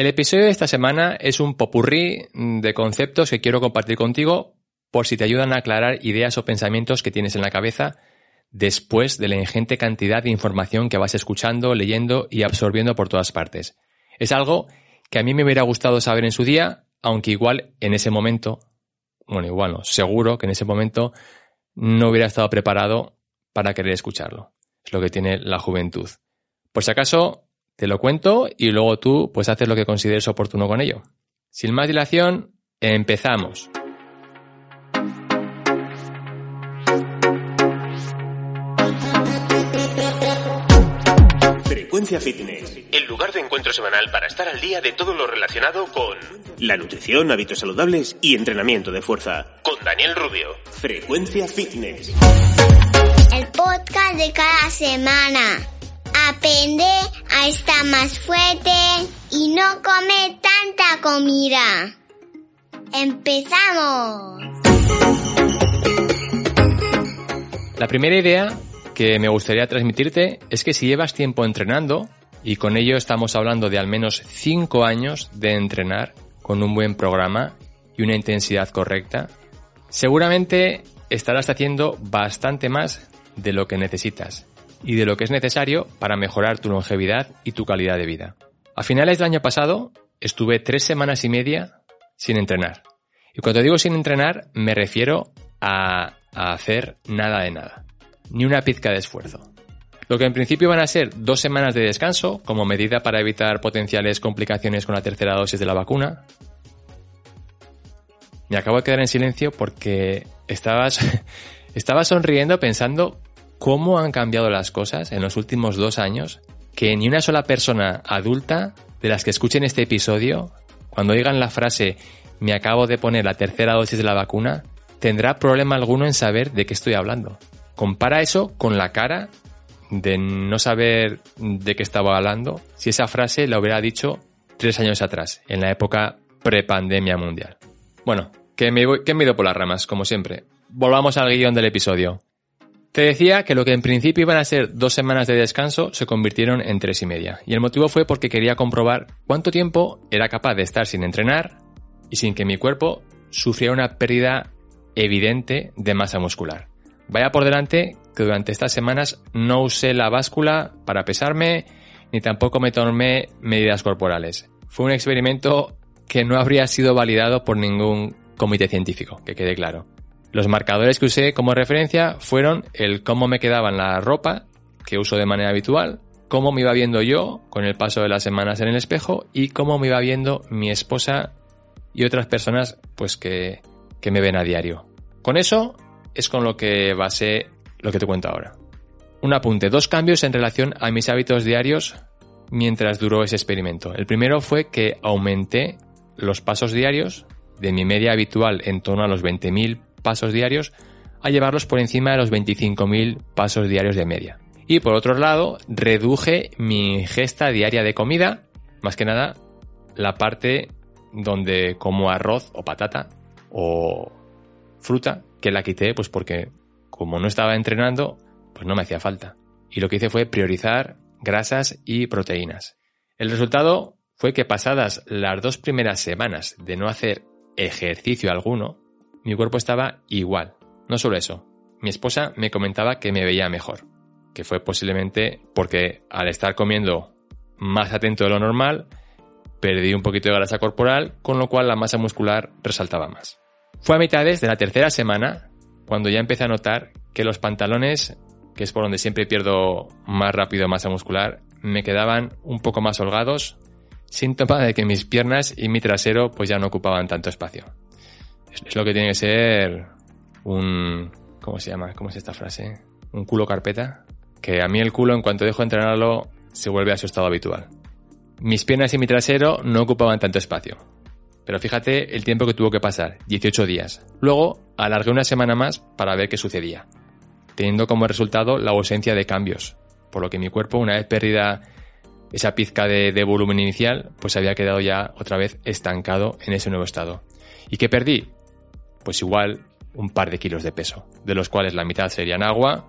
El episodio de esta semana es un popurrí de conceptos que quiero compartir contigo por si te ayudan a aclarar ideas o pensamientos que tienes en la cabeza después de la ingente cantidad de información que vas escuchando, leyendo y absorbiendo por todas partes. Es algo que a mí me hubiera gustado saber en su día, aunque igual en ese momento, bueno, igual no, seguro que en ese momento no hubiera estado preparado para querer escucharlo. Es lo que tiene la juventud. Por si acaso, te lo cuento y luego tú pues haces lo que consideres oportuno con ello. Sin más dilación, empezamos. Frecuencia Fitness, el lugar de encuentro semanal para estar al día de todo lo relacionado con la nutrición, hábitos saludables y entrenamiento de fuerza. Con Daniel Rubio. Frecuencia Fitness. El podcast de cada semana. Aprende a estar más fuerte y no come tanta comida. ¡Empezamos! La primera idea que me gustaría transmitirte es que si llevas tiempo entrenando, y con ello estamos hablando de al menos 5 años de entrenar con un buen programa y una intensidad correcta, seguramente estarás haciendo bastante más de lo que necesitas y de lo que es necesario para mejorar tu longevidad y tu calidad de vida. A finales del año pasado estuve tres semanas y media sin entrenar. Y cuando digo sin entrenar me refiero a, hacer nada de nada. Ni una pizca de esfuerzo. Lo que en principio van a ser dos semanas de descanso como medida para evitar potenciales complicaciones con la tercera dosis de la vacuna. Me acabo de quedar en silencio porque estabas, estaba sonriendo pensando cómo han cambiado las cosas en los últimos dos años que ni una sola persona adulta de las que escuchen este episodio, cuando digan la frase me acabo de poner la tercera dosis de la vacuna, tendrá problema alguno en saber de qué estoy hablando. Compara eso con la cara de no saber de qué estaba hablando si esa frase la hubiera dicho tres años atrás, en la época prepandemia mundial. Bueno, que me, voy, que me ido por las ramas, como siempre. Volvamos al guion del episodio. Te decía que lo que en principio iban a ser dos semanas de descanso se convirtieron en tres y media. Y el motivo fue porque quería comprobar cuánto tiempo era capaz de estar sin entrenar y sin que mi cuerpo sufriera una pérdida evidente de masa muscular. Vaya por delante que durante estas semanas no usé la báscula para pesarme ni tampoco me tomé medidas corporales. Fue un experimento que no habría sido validado por ningún comité científico, que quede claro. Los marcadores que usé como referencia fueron el cómo me quedaba en la ropa, que uso de manera habitual, cómo me iba viendo yo con el paso de las semanas en el espejo y cómo me iba viendo mi esposa y otras personas pues que, que me ven a diario. Con eso es con lo que basé lo que te cuento ahora. Un apunte, dos cambios en relación a mis hábitos diarios mientras duró ese experimento. El primero fue que aumenté los pasos diarios de mi media habitual en torno a los 20.000 pasos diarios a llevarlos por encima de los 25.000 pasos diarios de media. Y por otro lado, reduje mi ingesta diaria de comida, más que nada la parte donde como arroz o patata o fruta, que la quité pues porque como no estaba entrenando, pues no me hacía falta. Y lo que hice fue priorizar grasas y proteínas. El resultado fue que pasadas las dos primeras semanas de no hacer ejercicio alguno, mi cuerpo estaba igual. No solo eso, mi esposa me comentaba que me veía mejor, que fue posiblemente porque al estar comiendo más atento de lo normal, perdí un poquito de grasa corporal, con lo cual la masa muscular resaltaba más. Fue a mitades de la tercera semana cuando ya empecé a notar que los pantalones, que es por donde siempre pierdo más rápido masa muscular, me quedaban un poco más holgados, síntoma de que mis piernas y mi trasero pues ya no ocupaban tanto espacio. Es lo que tiene que ser un... ¿Cómo se llama? ¿Cómo es esta frase? Un culo carpeta. Que a mí el culo, en cuanto dejo de entrenarlo, se vuelve a su estado habitual. mis piernas y mi trasero no ocupaban tanto espacio. Pero fíjate el tiempo que tuvo que pasar, 18 días. Luego alargué una semana más para ver qué sucedía, teniendo como resultado la ausencia de cambios, por lo que mi cuerpo, una vez perdida esa pizca de, de volumen inicial, pues había quedado ya otra vez estancado en ese nuevo estado. ¿Y qué perdí? Pues igual un par de kilos de peso, de los cuales la mitad serían agua,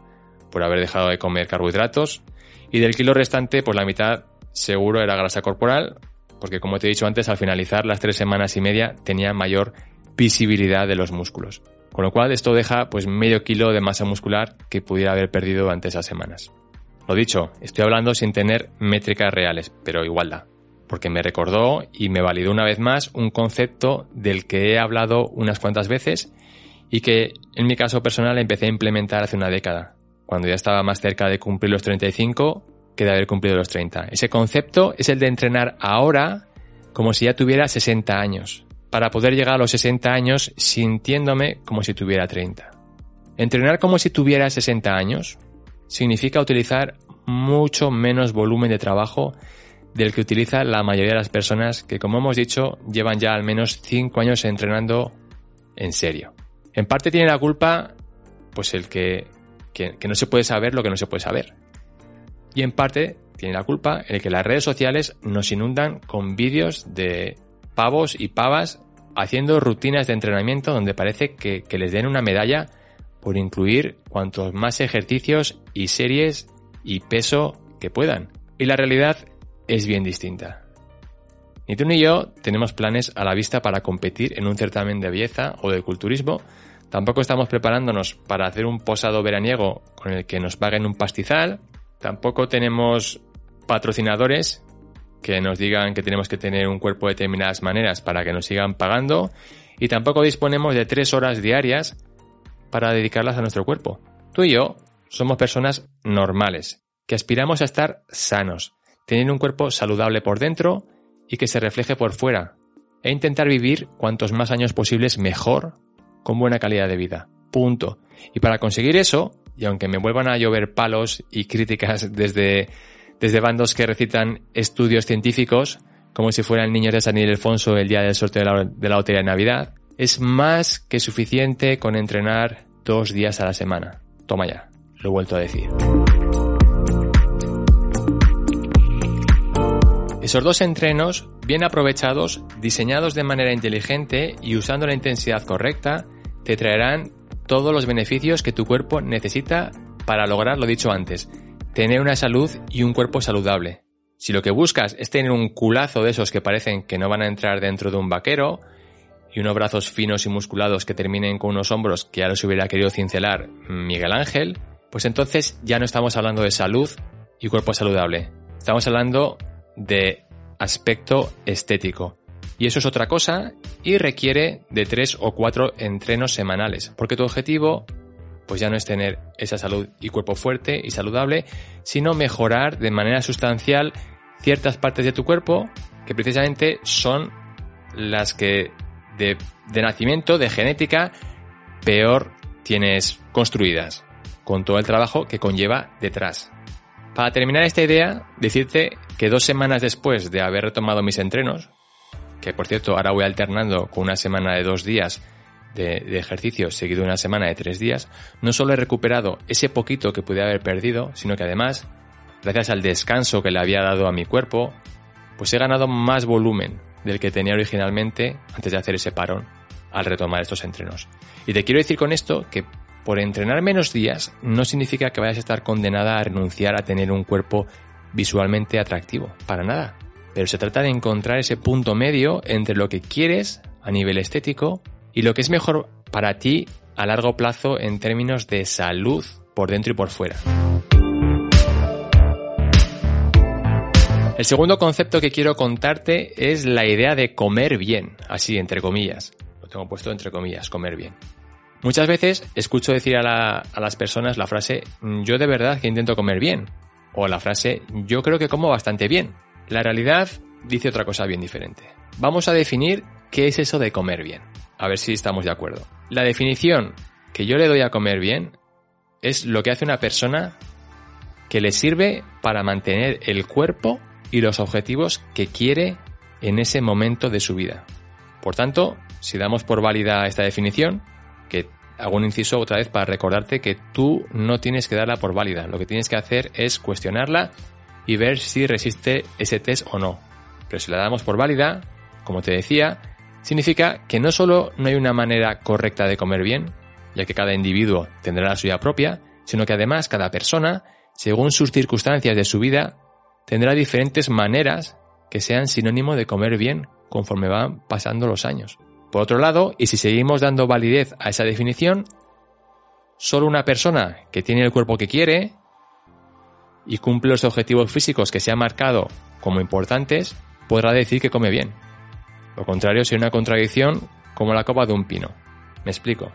por haber dejado de comer carbohidratos, y del kilo restante, pues la mitad seguro era grasa corporal, porque como te he dicho antes, al finalizar las tres semanas y media tenía mayor visibilidad de los músculos. Con lo cual esto deja pues medio kilo de masa muscular que pudiera haber perdido durante esas semanas. Lo dicho, estoy hablando sin tener métricas reales, pero igual da, porque me recordó y me validó una vez más un concepto del que he hablado unas cuantas veces y que en mi caso personal empecé a implementar hace una década, cuando ya estaba más cerca de cumplir los 35 que de haber cumplido los 30. Ese concepto es el de entrenar ahora como si ya tuviera 60 años, para poder llegar a los 60 años sintiéndome como si tuviera 30. Entrenar como si tuviera 60 años significa utilizar mucho menos volumen de trabajo del que utiliza la mayoría de las personas que, como hemos dicho, llevan ya al menos 5 años entrenando en serio. En parte tiene la culpa, pues el que, que, no se puede saber lo que no se puede saber. Y en parte tiene la culpa el que las redes sociales nos inundan con vídeos de pavos y pavas haciendo rutinas de entrenamiento donde parece que, que les den una medalla por incluir cuantos más ejercicios y series y peso que puedan. Y la realidad es bien distinta. Ni tú ni yo tenemos planes a la vista para competir en un certamen de belleza o de culturismo. Tampoco estamos preparándonos para hacer un posado veraniego con el que nos paguen un pastizal. Tampoco tenemos patrocinadores que nos digan que tenemos que tener un cuerpo de determinadas maneras para que nos sigan pagando. Y tampoco disponemos de tres horas diarias para dedicarlas a nuestro cuerpo. Tú y yo somos personas normales, que aspiramos a estar sanos, tener un cuerpo saludable por dentro y que se refleje por fuera, e intentar vivir cuantos más años posibles mejor, con buena calidad de vida. Punto. Y para conseguir eso, y aunque me vuelvan a llover palos y críticas desde, desde bandos que recitan estudios científicos, como si fueran niños de San Ildefonso el día del sorteo de la, de la lotería de Navidad, es más que suficiente con entrenar dos días a la semana. Toma ya, lo he vuelto a decir. Esos dos entrenos, bien aprovechados, diseñados de manera inteligente y usando la intensidad correcta, te traerán todos los beneficios que tu cuerpo necesita para lograr lo dicho antes, tener una salud y un cuerpo saludable. Si lo que buscas es tener un culazo de esos que parecen que no van a entrar dentro de un vaquero, y unos brazos finos y musculados que terminen con unos hombros que ya los hubiera querido cincelar Miguel Ángel, pues entonces ya no estamos hablando de salud y cuerpo saludable. Estamos hablando de aspecto estético. Y eso es otra cosa y requiere de tres o cuatro entrenos semanales, porque tu objetivo pues ya no es tener esa salud y cuerpo fuerte y saludable, sino mejorar de manera sustancial ciertas partes de tu cuerpo que precisamente son las que de, de nacimiento, de genética, peor tienes construidas, con todo el trabajo que conlleva detrás. Para terminar esta idea, decirte que dos semanas después de haber retomado mis entrenos, que por cierto ahora voy alternando con una semana de dos días de, ejercicio seguido de una semana de tres días, no solo he recuperado ese poquito que pude haber perdido, sino que además, gracias al descanso que le había dado a mi cuerpo, pues he ganado más volumen, del que tenía originalmente antes de hacer ese parón al retomar estos entrenos. Y te quiero decir con esto que por entrenar menos días no significa que vayas a estar condenada a renunciar a tener un cuerpo visualmente atractivo, para nada. Pero se trata de encontrar ese punto medio entre lo que quieres a nivel estético y lo que es mejor para ti a largo plazo en términos de salud por dentro y por fuera. El segundo concepto que quiero contarte es la idea de comer bien, así entre comillas. Lo tengo puesto entre comillas, comer bien. Muchas veces escucho decir a, la, a, las personas la frase yo de verdad que intento comer bien o la frase yo creo que como bastante bien. La realidad dice otra cosa bien diferente. Vamos a definir qué es eso de comer bien. A ver si estamos de acuerdo. La definición que yo le doy a comer bien es lo que hace una persona que le sirve para mantener el cuerpo y los objetivos que quiere en ese momento de su vida. Por tanto, si damos por válida esta definición, que hago un inciso otra vez para recordarte que tú no tienes que darla por válida, lo que tienes que hacer es cuestionarla y ver si resiste ese test o no. Pero si la damos por válida, como te decía, significa que no solo no hay una manera correcta de comer bien, ya que cada individuo tendrá la suya propia, sino que además cada persona, según sus circunstancias de su vida, tendrá diferentes maneras que sean sinónimo de comer bien conforme van pasando los años. Por otro lado, y si seguimos dando validez a esa definición, solo una persona que tiene el cuerpo que quiere y cumple los objetivos físicos que se ha marcado como importantes, podrá decir que come bien. Lo contrario sería una contradicción como la copa de un pino. Me explico.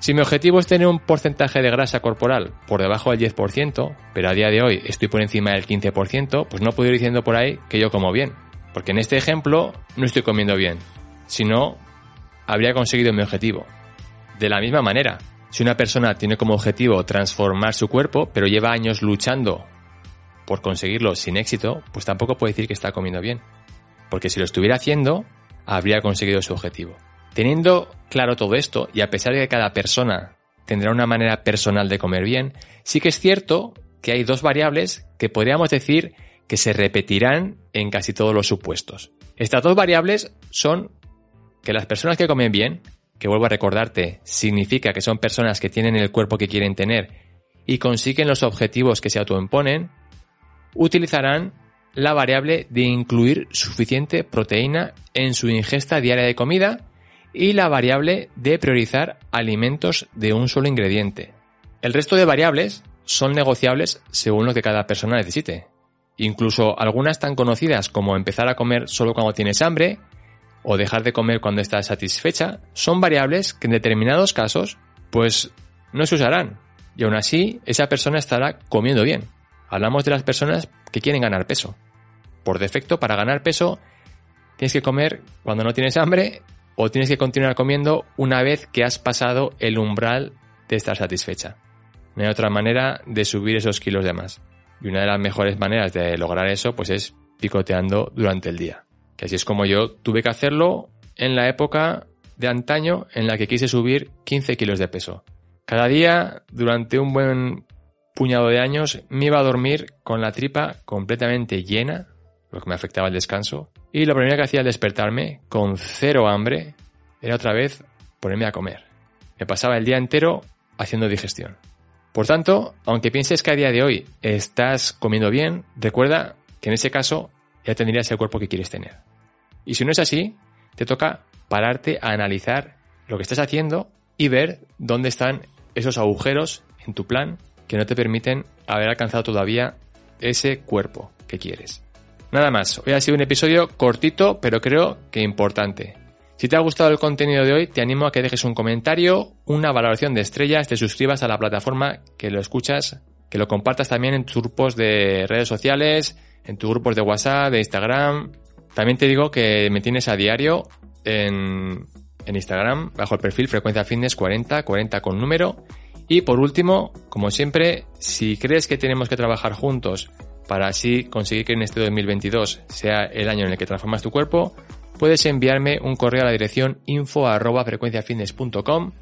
Si mi objetivo es tener un porcentaje de grasa corporal por debajo del 10%, pero a día de hoy estoy por encima del 15%, pues no puedo ir diciendo por ahí que yo como bien. Porque en este ejemplo no estoy comiendo bien, sino habría conseguido mi objetivo. De la misma manera, si una persona tiene como objetivo transformar su cuerpo, pero lleva años luchando por conseguirlo sin éxito, pues tampoco puede decir que está comiendo bien. Porque si lo estuviera haciendo, habría conseguido su objetivo. Teniendo claro todo esto, y a pesar de que cada persona tendrá una manera personal de comer bien, sí que es cierto que hay dos variables que podríamos decir que se repetirán en casi todos los supuestos. Estas dos variables son que las personas que comen bien, que vuelvo a recordarte, significa que son personas que tienen el cuerpo que quieren tener y consiguen los objetivos que se autoimponen, utilizarán la variable de incluir suficiente proteína en su ingesta diaria de comida y la variable de priorizar alimentos de un solo ingrediente. El resto de variables son negociables según lo que cada persona necesite. Incluso algunas tan conocidas como empezar a comer solo cuando tienes hambre o dejar de comer cuando estás satisfecha son variables que en determinados casos pues no se usarán y aún así esa persona estará comiendo bien. Hablamos de las personas que quieren ganar peso. Por defecto, para ganar peso, tienes que comer cuando no tienes hambre o tienes que continuar comiendo una vez que has pasado el umbral de estar satisfecha. No hay otra manera de subir esos kilos de más. Y una de las mejores maneras de lograr eso pues es picoteando durante el día. Que así es como yo tuve que hacerlo en la época de antaño en la que quise subir 15 kilos de peso. Cada día, durante un buen puñado de años, me iba a dormir con la tripa completamente llena, lo que me afectaba el descanso, y lo primero que hacía al despertarme, con cero hambre, era otra vez ponerme a comer. Me pasaba el día entero haciendo digestión. Por tanto, aunque pienses que a día de hoy estás comiendo bien, recuerda que en ese caso ya tendrías el cuerpo que quieres tener. Y si no es así, te toca pararte a analizar lo que estás haciendo y ver dónde están esos agujeros en tu plan que no te permiten haber alcanzado todavía ese cuerpo que quieres. Nada más, hoy ha sido un episodio cortito, pero creo que importante. Si te ha gustado el contenido de hoy, te animo a que dejes un comentario, una valoración de estrellas, te suscribas a la plataforma que lo escuchas, que lo compartas también en tus grupos de redes sociales, en tus grupos de WhatsApp, de Instagram. También te digo que me tienes a diario en, Instagram, bajo el perfil Frecuencia Fitness 40, 40 con número. Y por último, como siempre, si crees que tenemos que trabajar juntos para así conseguir que en este 2022 sea el año en el que transformas tu cuerpo, puedes enviarme un correo a la dirección info arroba frecuenciafitness.com,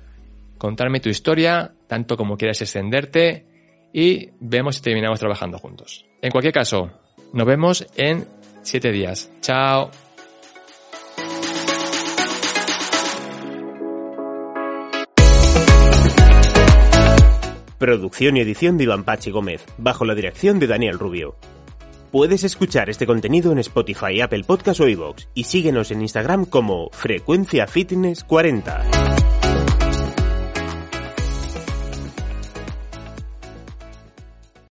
contarme tu historia, tanto como quieras extenderte, y vemos si terminamos trabajando juntos. En cualquier caso, nos vemos en 7 días. Chao. Producción y edición de Iván Pachi Gómez, bajo la dirección de Daniel Rubio. Puedes escuchar este contenido en Spotify, Apple Podcast o iVoox y síguenos en Instagram como Frecuencia Fitness 40.